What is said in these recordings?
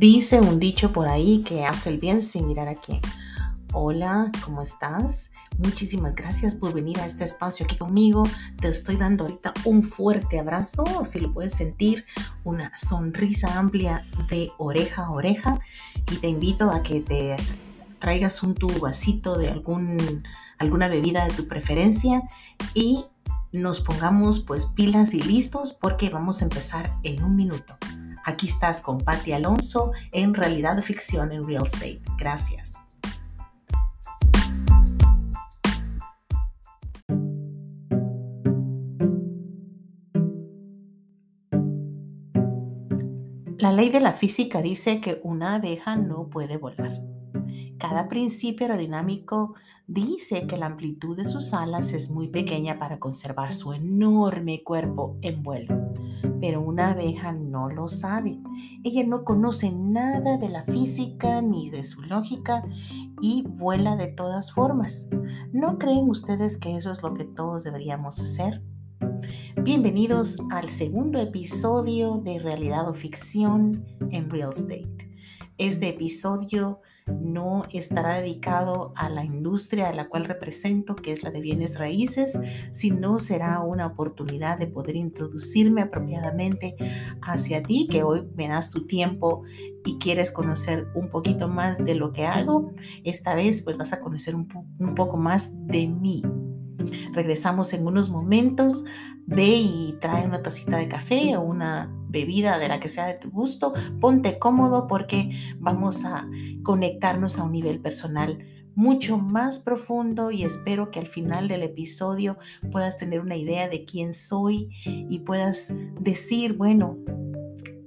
Dice un dicho por ahí que hace el bien sin mirar a quién. Hola, ¿cómo estás? Muchísimas gracias por venir a este espacio aquí conmigo. Te estoy dando ahorita un fuerte abrazo, si lo puedes sentir, una sonrisa amplia de oreja a oreja. Y te invito a que te traigas un tu vasito de algún, alguna bebida de tu preferencia y nos pongamos pues pilas y listos porque vamos a empezar en un minuto. Aquí estás con Patti Alonso en Realidad de Ficción en Real Estate. Gracias. La ley de la física dice que una abeja no puede volar. Cada principio aerodinámico dice que la amplitud de sus alas es muy pequeña para conservar su enorme cuerpo en vuelo. Pero una abeja no lo sabe. Ella no conoce nada de la física ni de su lógica y vuela de todas formas. ¿No creen ustedes que eso es lo que todos deberíamos hacer? Bienvenidos al segundo episodio de Realidad o Ficción en Real Estate. Este episodio no estará dedicado a la industria a la cual represento, que es la de bienes raíces, sino será una oportunidad de poder introducirme apropiadamente hacia ti, que hoy me das tu tiempo y quieres conocer un poquito más de lo que hago. Esta vez pues vas a conocer un, un poco más de mí. Regresamos en unos momentos. Ve y trae una tacita de café o una bebida de la que sea de tu gusto. Ponte cómodo porque vamos a conectarnos a un nivel personal mucho más profundo y espero que al final del episodio puedas tener una idea de quién soy y puedas decir, bueno,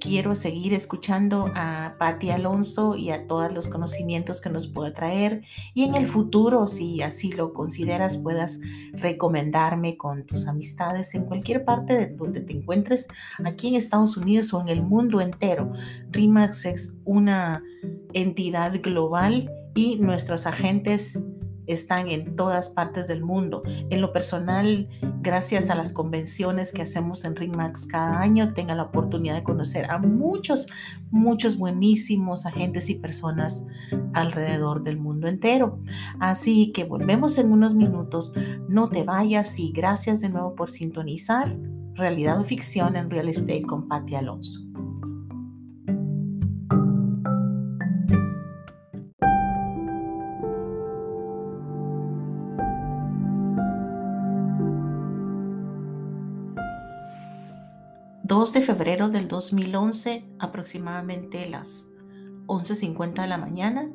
quiero seguir escuchando a Patti Alonso y a todos los conocimientos que nos pueda traer y en el futuro, si así lo consideras, puedas recomendarme con tus amistades en cualquier parte de donde te encuentres, aquí en Estados Unidos o en el mundo entero. RIMAX es una entidad global y nuestros agentes están en todas partes del mundo. En lo personal, gracias a las convenciones que hacemos en RIMAX cada año, tenga la oportunidad de conocer a muchos, muchos buenísimos agentes y personas alrededor del mundo entero. Así que volvemos en unos minutos. No te vayas y gracias de nuevo por sintonizar Realidad o Ficción en Real Estate con Patti Alonso. 2 de febrero del 2011, aproximadamente las 11.50 de la mañana,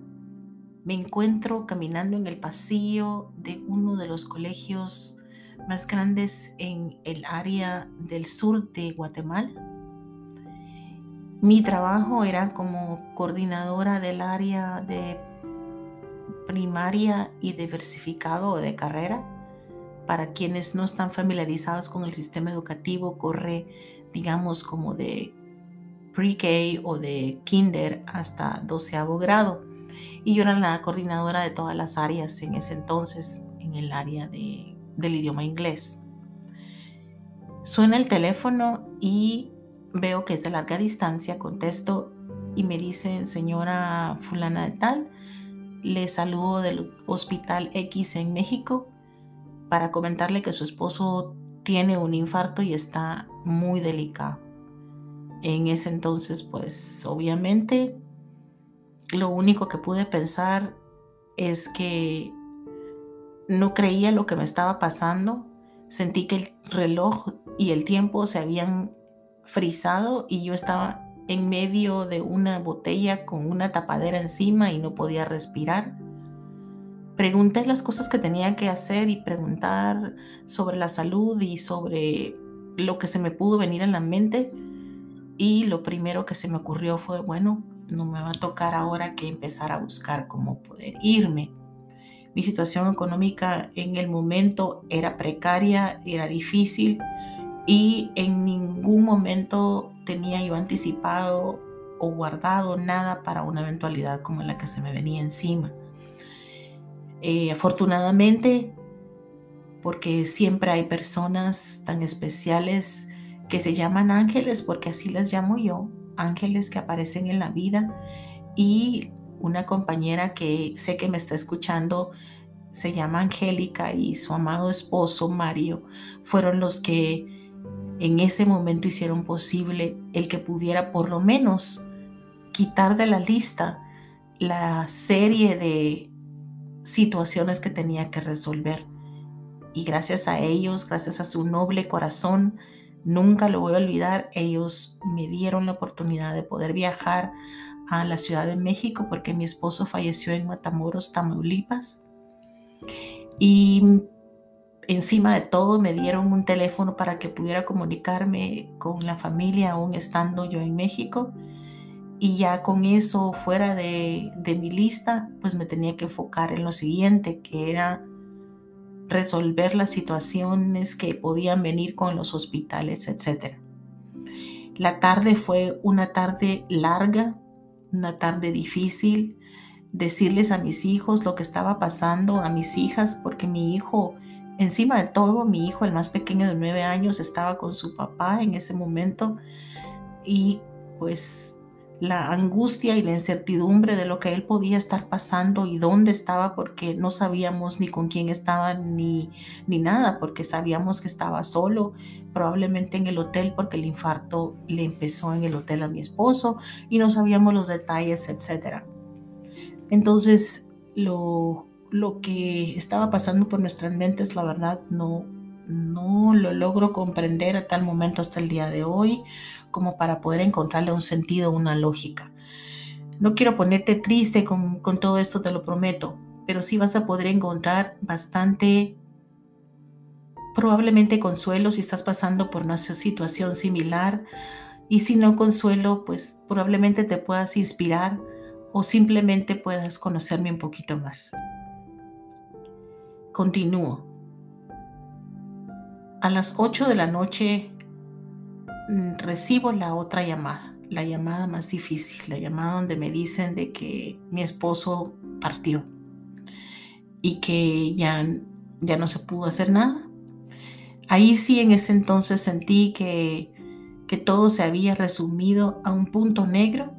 me encuentro caminando en el pasillo de uno de los colegios más grandes en el área del sur de Guatemala. Mi trabajo era como coordinadora del área de primaria y diversificado de carrera. Para quienes no están familiarizados con el sistema educativo, corre digamos, como de pre-K o de kinder hasta doceavo grado. Y yo era la coordinadora de todas las áreas en ese entonces, en el área de, del idioma inglés. Suena el teléfono y veo que es de larga distancia, contesto y me dice, señora fulana de tal, le saludo del Hospital X en México para comentarle que su esposo tiene un infarto y está muy delicado. En ese entonces, pues obviamente, lo único que pude pensar es que no creía lo que me estaba pasando. Sentí que el reloj y el tiempo se habían frizado y yo estaba en medio de una botella con una tapadera encima y no podía respirar pregunté las cosas que tenía que hacer y preguntar sobre la salud y sobre lo que se me pudo venir en la mente. Y lo primero que se me ocurrió fue, bueno, no me va a tocar ahora que empezar a buscar cómo poder irme. Mi situación económica en el momento era precaria, era difícil y en ningún momento tenía yo anticipado o guardado nada para una eventualidad como la que se me venía encima. Eh, afortunadamente, porque siempre hay personas tan especiales que se llaman ángeles, porque así las llamo yo, ángeles que aparecen en la vida y una compañera que sé que me está escuchando se llama Angélica y su amado esposo Mario fueron los que en ese momento hicieron posible el que pudiera por lo menos quitar de la lista la serie de situaciones que tenía que resolver. Y gracias a ellos, gracias a su noble corazón, nunca lo voy a olvidar, ellos me dieron la oportunidad de poder viajar a la Ciudad de México porque mi esposo falleció en Matamoros, Tamaulipas. Y encima de todo me dieron un teléfono para que pudiera comunicarme con la familia aún estando yo en México. Y ya con eso fuera de, de mi lista, pues me tenía que enfocar en lo siguiente, que era resolver las situaciones que podían venir con los hospitales, etc. La tarde fue una tarde larga, una tarde difícil, decirles a mis hijos lo que estaba pasando, a mis hijas, porque mi hijo, encima de todo, mi hijo, el más pequeño de nueve años, estaba con su papá en ese momento y pues la angustia y la incertidumbre de lo que él podía estar pasando y dónde estaba porque no sabíamos ni con quién estaba ni, ni nada, porque sabíamos que estaba solo, probablemente en el hotel porque el infarto le empezó en el hotel a mi esposo y no sabíamos los detalles, etc. Entonces, lo, lo que estaba pasando por nuestras mentes, la verdad, no, no lo logro comprender a tal momento hasta el día de hoy como para poder encontrarle un sentido, una lógica. No quiero ponerte triste con, con todo esto, te lo prometo, pero sí vas a poder encontrar bastante, probablemente consuelo si estás pasando por una situación similar y si no consuelo, pues probablemente te puedas inspirar o simplemente puedas conocerme un poquito más. Continúo. A las 8 de la noche mm, recibo la otra llamada, la llamada más difícil, la llamada donde me dicen de que mi esposo partió y que ya, ya no se pudo hacer nada. Ahí sí en ese entonces sentí que, que todo se había resumido a un punto negro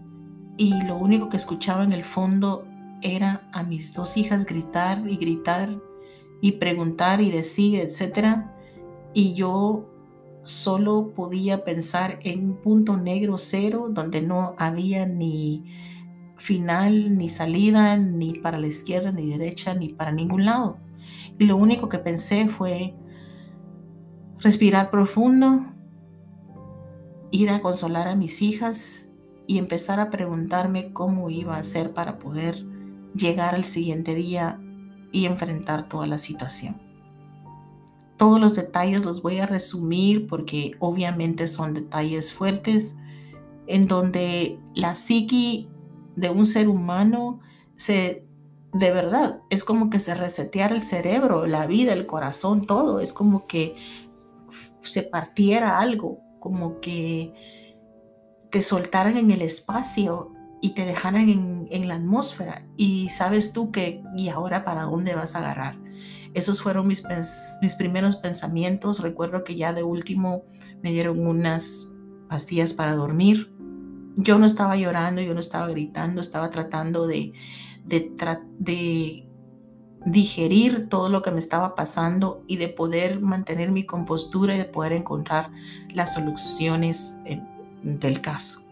y lo único que escuchaba en el fondo era a mis dos hijas gritar y gritar y preguntar y decir, etcétera, y yo solo podía pensar en un punto negro cero donde no había ni final, ni salida, ni para la izquierda, ni derecha, ni para ningún lado. Y lo único que pensé fue respirar profundo, ir a consolar a mis hijas y empezar a preguntarme cómo iba a hacer para poder llegar al siguiente día y enfrentar toda la situación. Todos los detalles los voy a resumir porque obviamente son detalles fuertes en donde la psiqui de un ser humano se de verdad es como que se reseteara el cerebro, la vida, el corazón, todo, es como que se partiera algo, como que te soltaran en el espacio y te dejaran en, la atmósfera y sabes tú que y ahora para dónde vas a agarrar. Esos fueron mis, mis primeros pensamientos. Recuerdo que ya de último me dieron unas pastillas para dormir. Yo no estaba llorando, yo no estaba gritando, estaba tratando de, de, de digerir todo lo que me estaba pasando y de poder mantener mi compostura y de poder encontrar las soluciones en, del caso.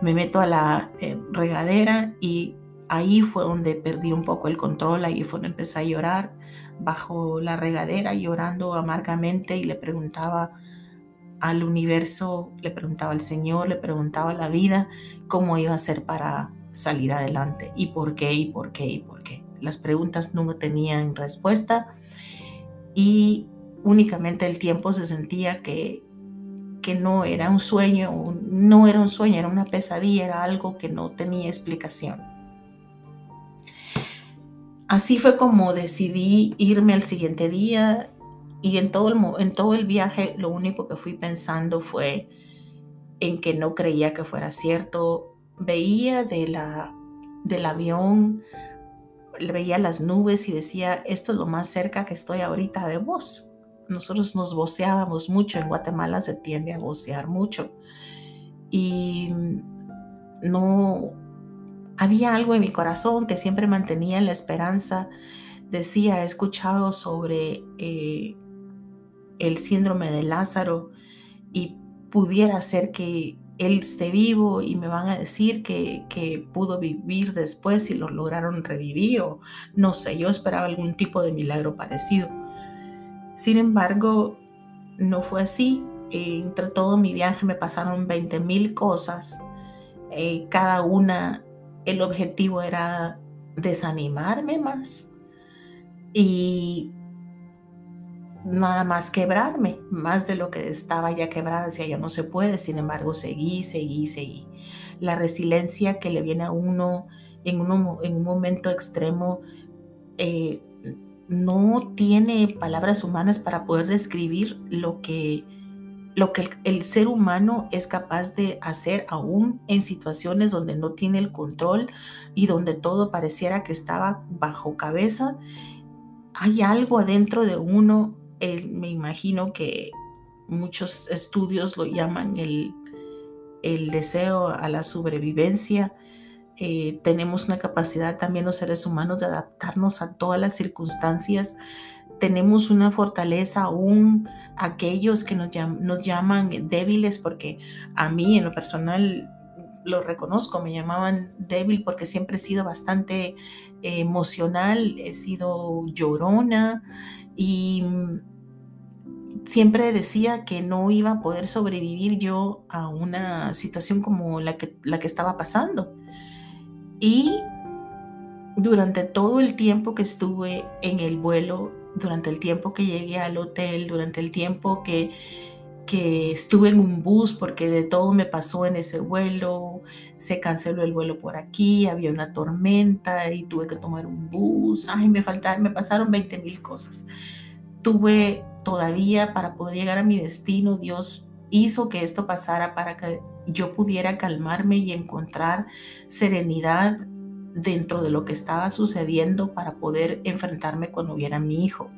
Me meto a la eh, regadera y ahí fue donde perdí un poco el control, ahí fue donde empecé a llorar bajo la regadera, llorando amargamente y le preguntaba al universo, le preguntaba al Señor, le preguntaba a la vida cómo iba a ser para salir adelante y por qué y por qué y por qué. Las preguntas no tenían respuesta y únicamente el tiempo se sentía que que no era un sueño, no era un sueño, era una pesadilla, era algo que no tenía explicación. Así fue como decidí irme al siguiente día y en todo el, en todo el viaje lo único que fui pensando fue en que no creía que fuera cierto. Veía de la, del avión, veía las nubes y decía, esto es lo más cerca que estoy ahorita de vos nosotros nos voceábamos mucho, en Guatemala se tiende a vocear mucho. y no había algo en mi corazón que siempre mantenía la esperanza. Decía, he escuchado sobre eh, el síndrome de Lázaro y pudiera ser que él esté vivo y me van a decir que, que, pudo vivir después y lo lograron revivir o no sé, yo esperaba algún tipo de milagro parecido. Sin embargo, no fue así. entre todo mi viaje me pasaron 20 mil cosas. Eh, cada una, el objetivo era desanimarme más y nada más quebrarme, más de lo que estaba ya quebrada, decía ya no se puede, sin embargo seguí, seguí, seguí. La resiliencia que le viene a uno en, en un momento extremo eh, no tiene palabras humanas para poder describir lo que, lo que el, ser humano es capaz de hacer aún en situaciones donde no tiene el control y donde todo pareciera que estaba bajo cabeza. Hay algo adentro de uno, me imagino que muchos estudios lo llaman el, el deseo a la sobrevivencia, eh, tenemos una capacidad también los seres humanos de adaptarnos a todas las circunstancias. Tenemos una fortaleza aún aquellos que nos, nos llaman débiles, porque a mí en lo personal lo reconozco, me llamaban débil porque siempre he sido bastante eh, emocional, he sido llorona y siempre decía que no iba a poder sobrevivir yo a una situación como la que, la que estaba pasando. Y durante todo el tiempo que estuve en el vuelo, durante el tiempo que llegué al hotel, durante el tiempo que, que estuve en un bus, porque de todo me pasó en ese vuelo, se canceló el vuelo por aquí, había una tormenta y tuve que tomar un bus, ay, me faltaron, me pasaron 20 mil cosas. Tuve todavía para poder llegar a mi destino, Dios hizo que esto pasara para que yo pudiera calmarme y encontrar serenidad dentro de lo que estaba sucediendo para poder enfrentarme cuando hubiera mi hijo.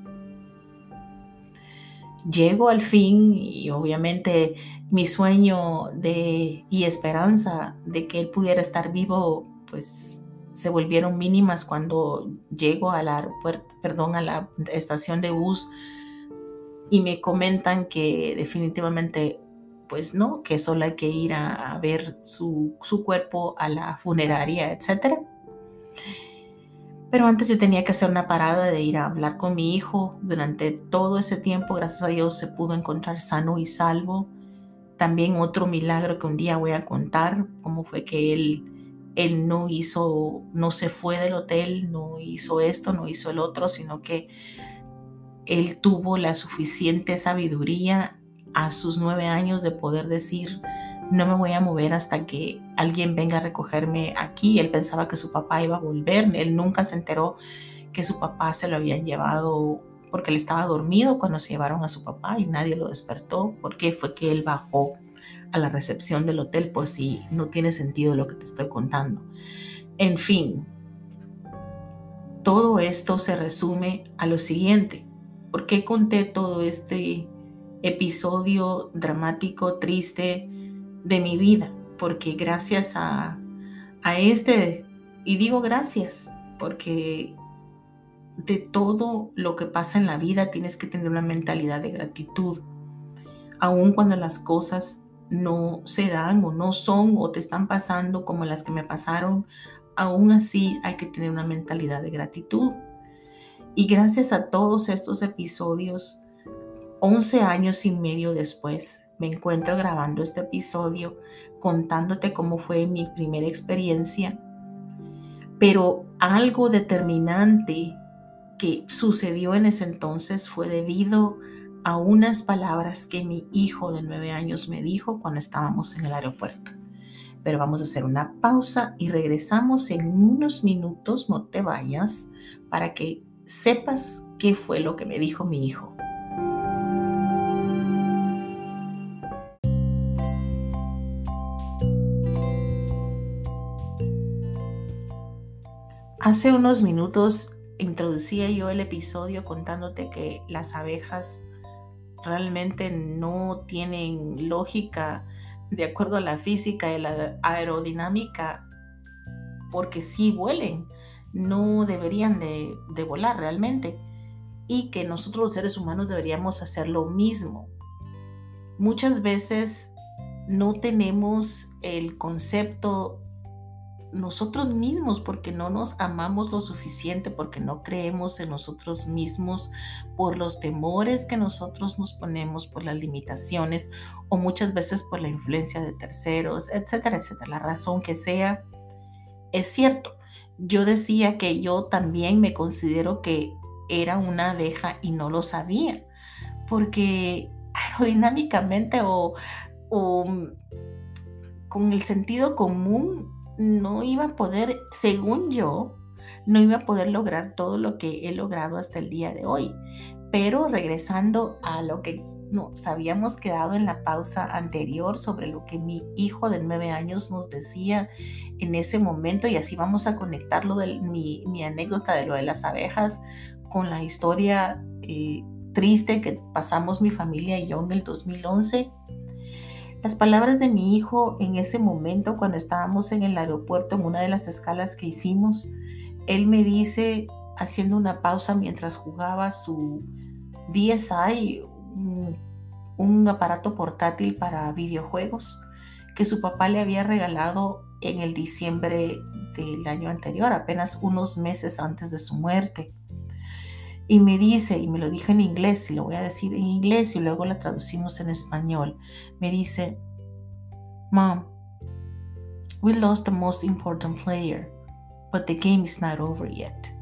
Llego al fin y obviamente mi sueño de, y esperanza de que él pudiera estar vivo, pues se volvieron mínimas cuando llego al aeropuerto, perdón, a la estación de bus y me comentan que definitivamente pues no, que solo hay que ir a, ver su, cuerpo a la funeraria, etc. Pero antes yo tenía que hacer una parada de ir a hablar con mi hijo. Durante todo ese tiempo, gracias a Dios, se pudo encontrar sano y salvo. También otro milagro que un día voy a contar, cómo fue que él, él no hizo, no se fue del hotel, no hizo esto, no hizo el otro, sino que él tuvo la suficiente sabiduría a sus nueve años de poder decir, no me voy a mover hasta que alguien venga a recogerme aquí. Él pensaba que su papá iba a volver. Él nunca se enteró que su papá se lo habían llevado porque él estaba dormido cuando se llevaron a su papá y nadie lo despertó. porque fue que él bajó a la recepción del hotel? Pues sí, no tiene sentido lo que te estoy contando. En fin, todo esto se resume a lo siguiente. ¿Por qué conté todo este episodio dramático, triste de mi vida, porque gracias a, a este, y digo gracias, porque de todo lo que pasa en la vida tienes que tener una mentalidad de gratitud, aun cuando las cosas no se dan o no son o te están pasando como las que me pasaron, aún así hay que tener una mentalidad de gratitud. Y gracias a todos estos episodios, 11 años y medio después, me encuentro grabando este episodio contándote cómo fue mi primera experiencia, pero algo determinante que sucedió en ese entonces fue debido a unas palabras que mi hijo de nueve años me dijo cuando estábamos en el aeropuerto. Pero vamos a hacer una pausa y regresamos en unos minutos, no te vayas, para que sepas qué fue lo que me dijo mi hijo. Hace unos minutos introducía yo el episodio contándote que las abejas realmente no tienen lógica de acuerdo a la física y la aerodinámica, porque sí vuelen, no deberían de, de volar realmente. Y que nosotros los seres humanos deberíamos hacer lo mismo. Muchas veces no tenemos el concepto nosotros mismos porque no nos amamos lo suficiente, porque no creemos en nosotros mismos, por los temores que nosotros nos ponemos, por las limitaciones o muchas veces por la influencia de terceros, etcétera, etcétera. La razón que sea, es cierto. Yo decía que yo también me considero que era una abeja y no lo sabía, porque aerodinámicamente o, o con el sentido común no iba a poder, según yo, no iba a poder lograr todo lo que he logrado hasta el día de hoy. Pero regresando a lo que nos habíamos quedado en la pausa anterior sobre lo que mi hijo de nueve años nos decía en ese momento y así vamos a conectarlo de mi, anécdota de lo de las abejas con la historia eh, triste que pasamos mi familia y yo en el 2011 las palabras de mi hijo en ese momento, cuando estábamos en el aeropuerto, en una de las escalas que hicimos, él me dice, haciendo una pausa mientras jugaba su DSI, un, aparato portátil para videojuegos, que su papá le había regalado en el diciembre del año anterior, apenas unos meses antes de su muerte. Y me dice, y me lo dijo en inglés, y lo voy a decir en inglés y luego la traducimos en español. Me dice, Mom, we lost the most important player, but the game is not over yet.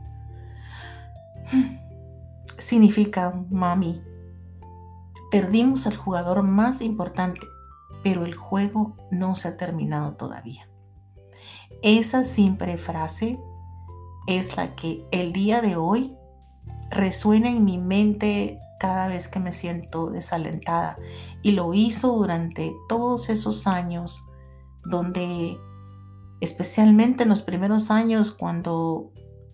Significa, mami, perdimos al jugador más importante, pero el juego no se ha terminado todavía. Esa simple frase es la que el día de hoy resuena en mi mente cada vez que me siento desalentada. Y lo hizo durante todos esos años donde, especialmente en los primeros años, cuando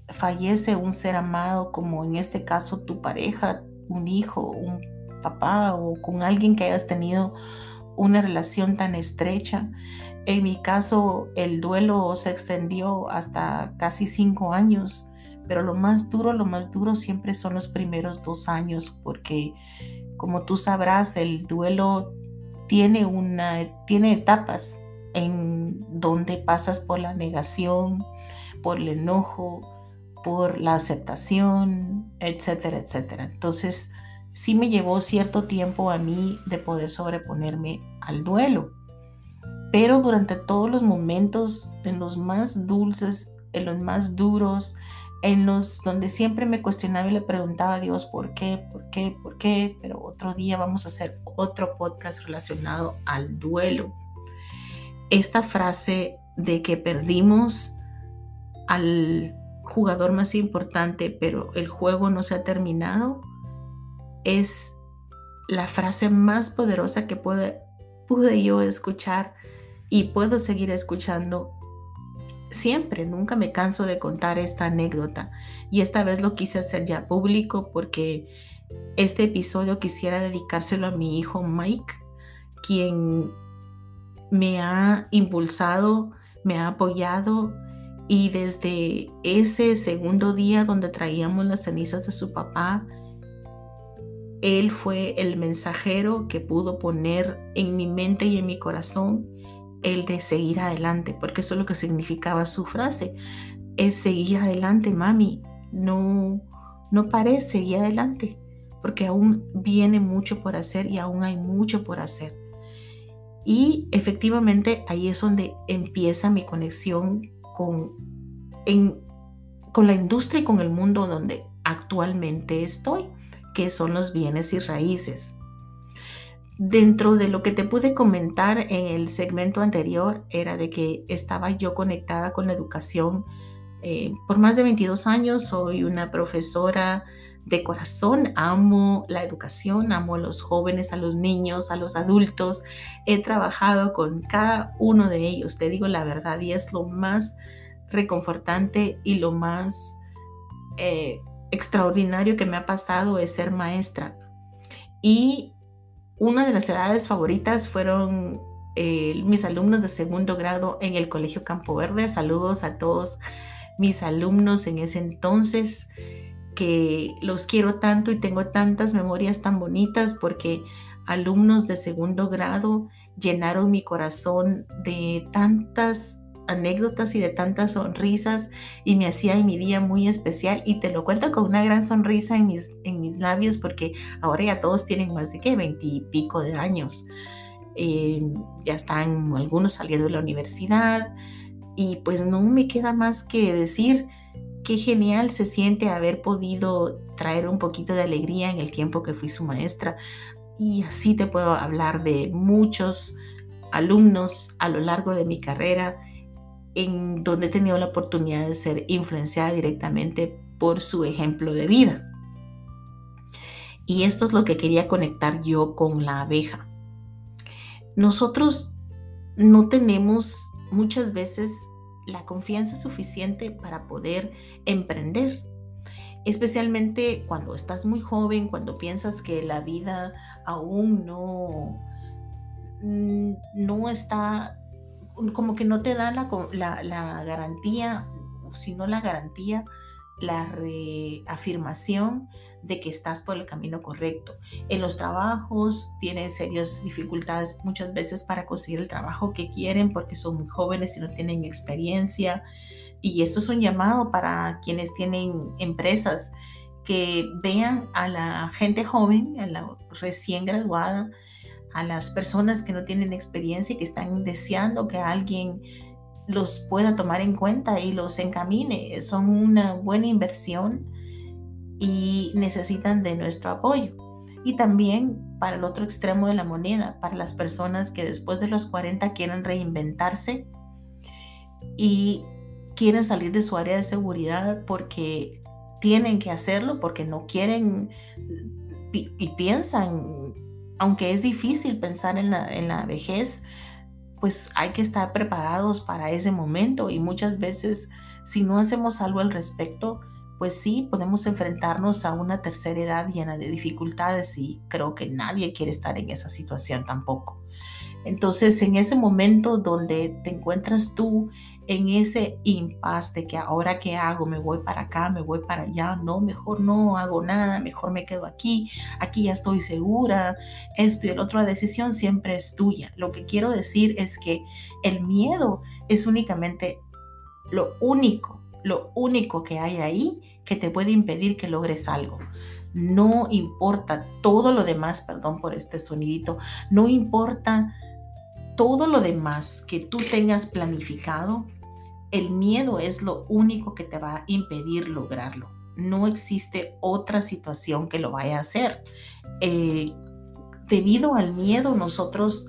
fallece un ser amado, como en este caso tu pareja, un hijo, un papá o con alguien que hayas tenido una relación tan estrecha. En mi caso, el duelo se extendió hasta casi cinco años pero lo más duro, lo más duro siempre son los primeros dos años, porque como tú sabrás, el duelo tiene, una, tiene etapas en donde pasas por la negación, por el enojo, por la aceptación, etcétera, etcétera. Entonces, sí me llevó cierto tiempo a mí de poder sobreponerme al duelo. Pero durante todos los momentos, en los más dulces, en los más duros, en los donde siempre me cuestionaba y le preguntaba a Dios por qué, por qué, por qué, pero otro día vamos a hacer otro podcast relacionado al duelo. Esta frase de que perdimos al jugador más importante, pero el juego no se ha terminado, es la frase más poderosa que pude, yo escuchar y puedo seguir escuchando siempre, nunca me canso de contar esta anécdota. Y esta vez lo quise hacer ya público porque este episodio quisiera dedicárselo a mi hijo Mike, quien me ha impulsado, me ha apoyado y desde ese segundo día donde traíamos las cenizas de su papá, él fue el mensajero que pudo poner en mi mente y en mi corazón el de seguir adelante, porque eso es lo que significaba su frase, es seguir adelante, mami, no, no pares, seguir adelante, porque aún viene mucho por hacer y aún hay mucho por hacer. Y efectivamente ahí es donde empieza mi conexión con, con la industria y con el mundo donde actualmente estoy, que son los bienes y raíces. Dentro de lo que te pude comentar en el segmento anterior era de que estaba yo conectada con la educación eh, por más de 22 años. Soy una profesora de corazón, amo la educación, amo a los jóvenes, a los niños, a los adultos. He trabajado con cada uno de ellos, te digo la verdad, y es lo más reconfortante y lo más eh, extraordinario que me ha pasado es ser maestra. Y una de las edades favoritas fueron mis alumnos de segundo grado en el Colegio Campo Verde. Saludos a todos mis alumnos en ese entonces que los quiero tanto y tengo tantas memorias tan bonitas porque alumnos de segundo grado llenaron mi corazón de tantas anécdotas y de tantas sonrisas y me hacía mi día muy especial y te lo cuento con una gran sonrisa en mis, en mis labios porque ahora ya todos tienen más de que veintipico de años. Eh, ya están algunos saliendo de la universidad y pues no me queda más que decir qué genial se siente haber podido traer un poquito de alegría en el tiempo que fui su maestra. Y así te puedo hablar de muchos alumnos a lo largo de mi carrera en donde he tenido la oportunidad de ser influenciada directamente por su ejemplo de vida. Y esto es lo que quería conectar yo con la abeja. Nosotros no tenemos muchas veces la confianza suficiente para poder emprender. Especialmente cuando estás muy joven, cuando piensas que la vida aún no, mm, no está, como que no te da la, la, la garantía, sino la garantía la reafirmación de que estás por el camino correcto. En los trabajos tienen serias dificultades muchas veces para conseguir el trabajo que quieren porque son muy jóvenes y no tienen experiencia. Y esto es un llamado para quienes tienen empresas que vean a la gente joven, a la recién graduada, a las personas que no tienen experiencia y que están deseando que alguien los pueda tomar en cuenta y los encamine. Son una buena inversión y necesitan de nuestro apoyo. Y también para el otro extremo de la moneda, para las personas que después de los 40 quieren reinventarse y quieren salir de su área de seguridad porque tienen que hacerlo, porque no quieren y piensan, aunque es difícil pensar en la, en la vejez, pues hay que estar preparados para ese momento y muchas veces si no hacemos algo al respecto, pues sí, podemos enfrentarnos a una tercera edad llena de dificultades y creo que nadie quiere estar en esa situación tampoco. Entonces, en ese momento donde te encuentras tú en ese impasse de que ahora qué hago, me voy para acá, me voy para allá, no, mejor no hago nada, mejor me quedo aquí, aquí ya estoy segura, esto y el otro, la decisión siempre es tuya. Lo que quiero decir es que el miedo es únicamente lo único, lo único que hay ahí que te puede impedir que logres algo. No importa todo lo demás, perdón por este sonidito, no importa todo lo demás que tú tengas planificado, el miedo es lo único que te va a impedir lograrlo. No existe otra situación que lo vaya a hacer. Eh, debido al miedo, nosotros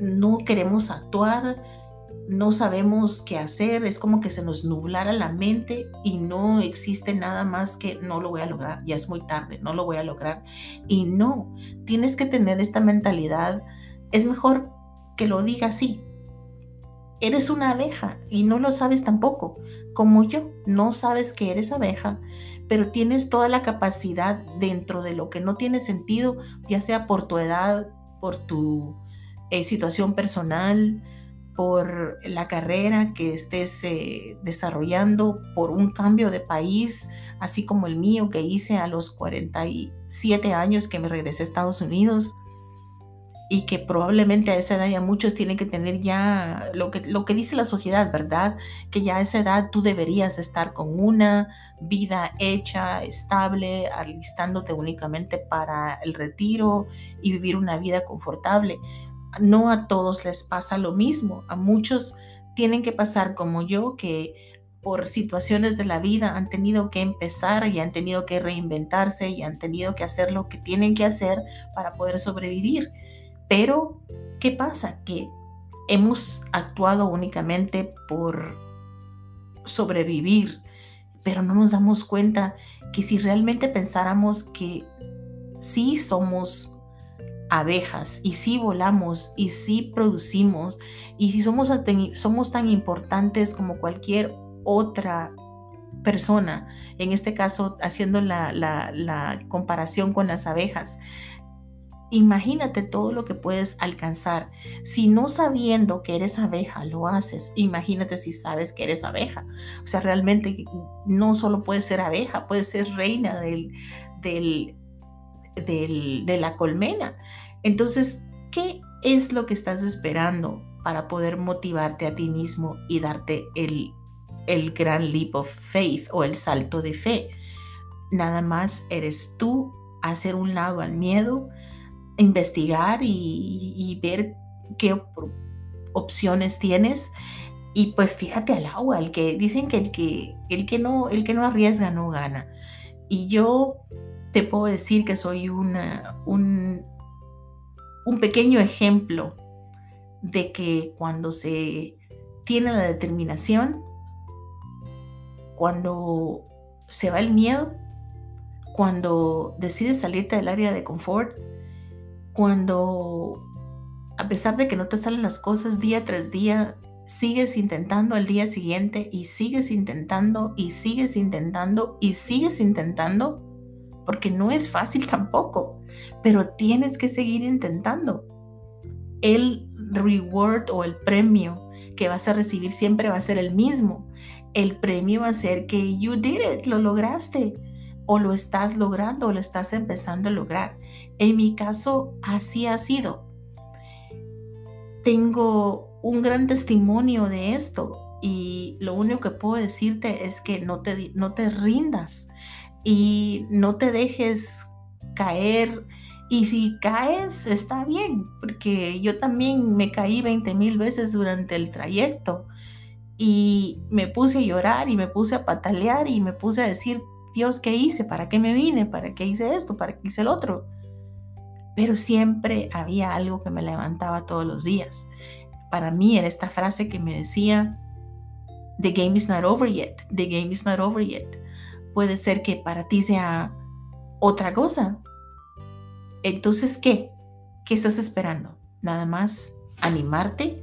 no queremos actuar, no sabemos qué hacer, es como que se nos nublara la mente y no existe nada más que no lo voy a lograr, ya es muy tarde, no lo voy a lograr. Y no, tienes que tener esta mentalidad, es mejor que lo diga así. Eres una abeja y no lo sabes tampoco, como yo, no sabes que eres abeja, pero tienes toda la capacidad dentro de lo que no tiene sentido, ya sea por tu edad, por tu eh, situación personal, por la carrera que estés eh, desarrollando, por un cambio de país, así como el mío que hice a los 47 años que me regresé a Estados Unidos y que probablemente a esa edad ya muchos tienen que tener ya lo que, lo que dice la sociedad, ¿verdad? Que ya a esa edad tú deberías estar con una vida hecha, estable, alistándote únicamente para el retiro y vivir una vida confortable no a todos les pasa lo mismo. A muchos tienen que pasar como yo, que por situaciones de la vida han tenido que empezar y han tenido que reinventarse y han tenido que hacer lo que tienen que hacer para poder sobrevivir. Pero, ¿qué pasa? Que hemos actuado únicamente por sobrevivir, pero no nos damos cuenta que si realmente pensáramos que sí somos abejas y si volamos y si producimos y si somos, somos tan importantes como cualquier otra persona, en este caso haciendo la, la comparación con las abejas, Imagínate todo lo que puedes alcanzar. Si no sabiendo que eres abeja lo haces, imagínate si sabes que eres abeja. O sea, realmente no solo puedes ser abeja, puedes ser reina del, del, de la colmena. Entonces, ¿qué es lo que estás esperando para poder motivarte a ti mismo y darte el, el gran leap of faith o el salto de fe? Nada más eres tú hacer un lado al miedo, investigar y, ver qué opciones tienes y pues tírate al agua, el que dicen que el que el que no el que no arriesga no gana. Y yo te puedo decir que soy un, un pequeño ejemplo de que cuando se tiene la determinación, cuando se va el miedo, cuando decides salirte del área de confort, cuando a pesar de que no te salen las cosas día tras día, sigues intentando al día siguiente y sigues intentando y sigues intentando y sigues intentando, porque no es fácil tampoco, pero tienes que seguir intentando. El reward o el premio que vas a recibir siempre va a ser el mismo. El premio va a ser que you did it, lo lograste o lo estás logrando o lo estás empezando a lograr. En mi caso, así ha sido. Tengo un gran testimonio de esto y lo único que puedo decirte es que no te, no te rindas y no te dejes caer. Y si caes, está bien, porque yo también me caí 20 mil veces durante el trayecto y me puse a llorar y me puse a patalear y me puse a decir, Dios, ¿qué hice? ¿Para qué me vine? ¿Para qué hice esto? ¿Para qué hice el otro? Pero siempre había algo que me levantaba todos los días. Para mí era esta frase que me decía, The game is not over yet, the game is not over yet. Puede ser que para ti sea otra cosa. Entonces, ¿qué? ¿Qué estás esperando? Nada más animarte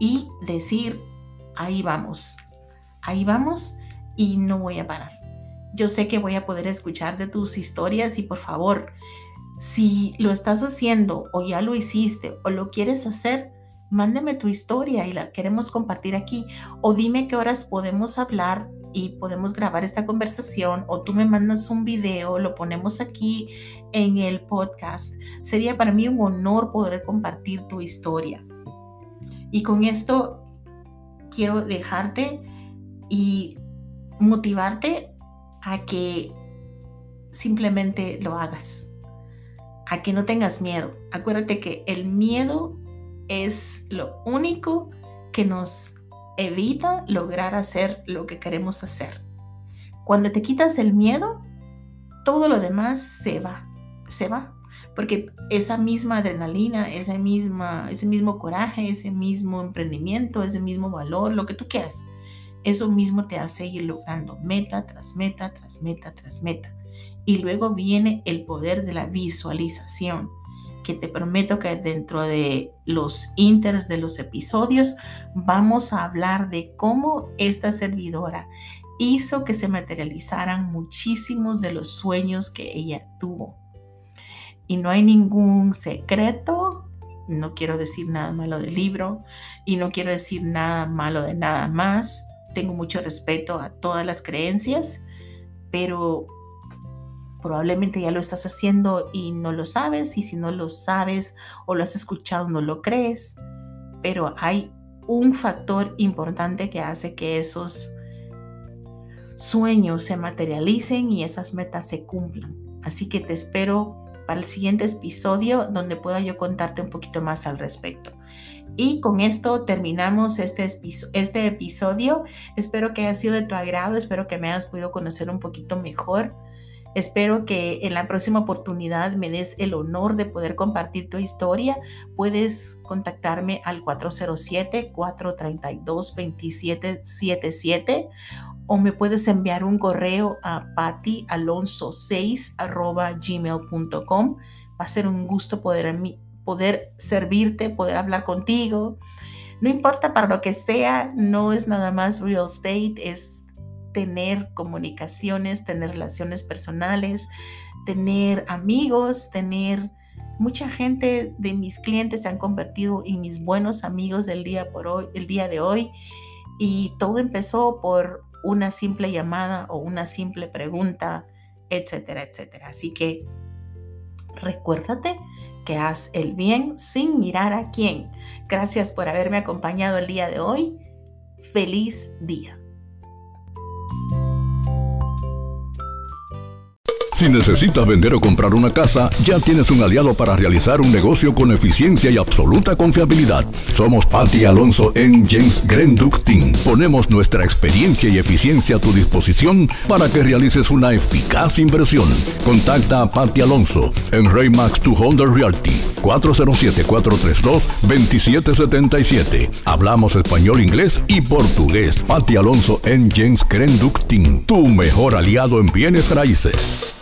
y decir, ahí vamos, ahí vamos y no voy a parar. Yo sé que voy a poder escuchar de tus historias y por favor, si lo estás haciendo o ya lo hiciste o lo quieres hacer, mándeme tu historia y la queremos compartir aquí o dime qué horas podemos hablar y podemos grabar esta conversación o tú me mandas un video, lo ponemos aquí en el podcast. Sería para mí un honor poder compartir tu historia. Y con esto quiero dejarte y motivarte a que simplemente lo hagas, a que no tengas miedo. Acuérdate que el miedo es lo único que nos evita lograr hacer lo que queremos hacer. Cuando te quitas el miedo, todo lo demás se va, se va. Porque esa misma adrenalina, esa misma, ese mismo coraje, ese mismo emprendimiento, ese mismo valor, lo que tú quieras, eso mismo te hace ir logrando meta tras meta, tras meta, tras meta. Y luego viene el poder de la visualización, que te prometo que dentro de los inters de los episodios vamos a hablar de cómo esta servidora hizo que se materializaran muchísimos de los sueños que ella tuvo. Y no hay ningún secreto, no quiero decir nada malo del libro y no quiero decir nada malo de nada más tengo mucho respeto a todas las creencias, pero probablemente ya lo estás haciendo y no lo sabes, y si no lo sabes o lo has escuchado, no lo crees, pero hay un factor importante que hace que esos sueños se materialicen y esas metas se cumplan. Así que te espero para el siguiente episodio donde pueda yo contarte un poquito más al respecto. Y con esto terminamos este, este episodio. Espero que haya sido de tu agrado, espero que me hayas podido conocer un poquito mejor. Espero que en la próxima oportunidad me des el honor de poder compartir tu historia. Puedes contactarme al 407-432-2777 o me puedes enviar un correo a patialonso6 Va a ser un gusto poder poder servirte, poder hablar contigo. No importa para lo que sea, no es nada más real estate, es tener comunicaciones, tener relaciones personales, tener amigos, tener Mucha gente de mis clientes se han convertido en mis buenos amigos del día por hoy, el día de hoy y todo empezó por una simple llamada o una simple pregunta, etcétera, etcétera. Así que recuérdate que haz el bien sin mirar a quién. Gracias por haberme acompañado el día de hoy. Feliz día. Si necesitas vender o comprar una casa, ya tienes un aliado para realizar un negocio con eficiencia y absoluta confiabilidad. Somos Patty Alonso en James Grenducting. Ponemos nuestra experiencia y eficiencia a tu disposición para que realices una eficaz inversión. Contacta a Patty Alonso en Raymax 200 Realty 407-432-2777. Hablamos español, inglés y portugués. Patty Alonso en James Grenducting, tu mejor aliado en bienes raíces.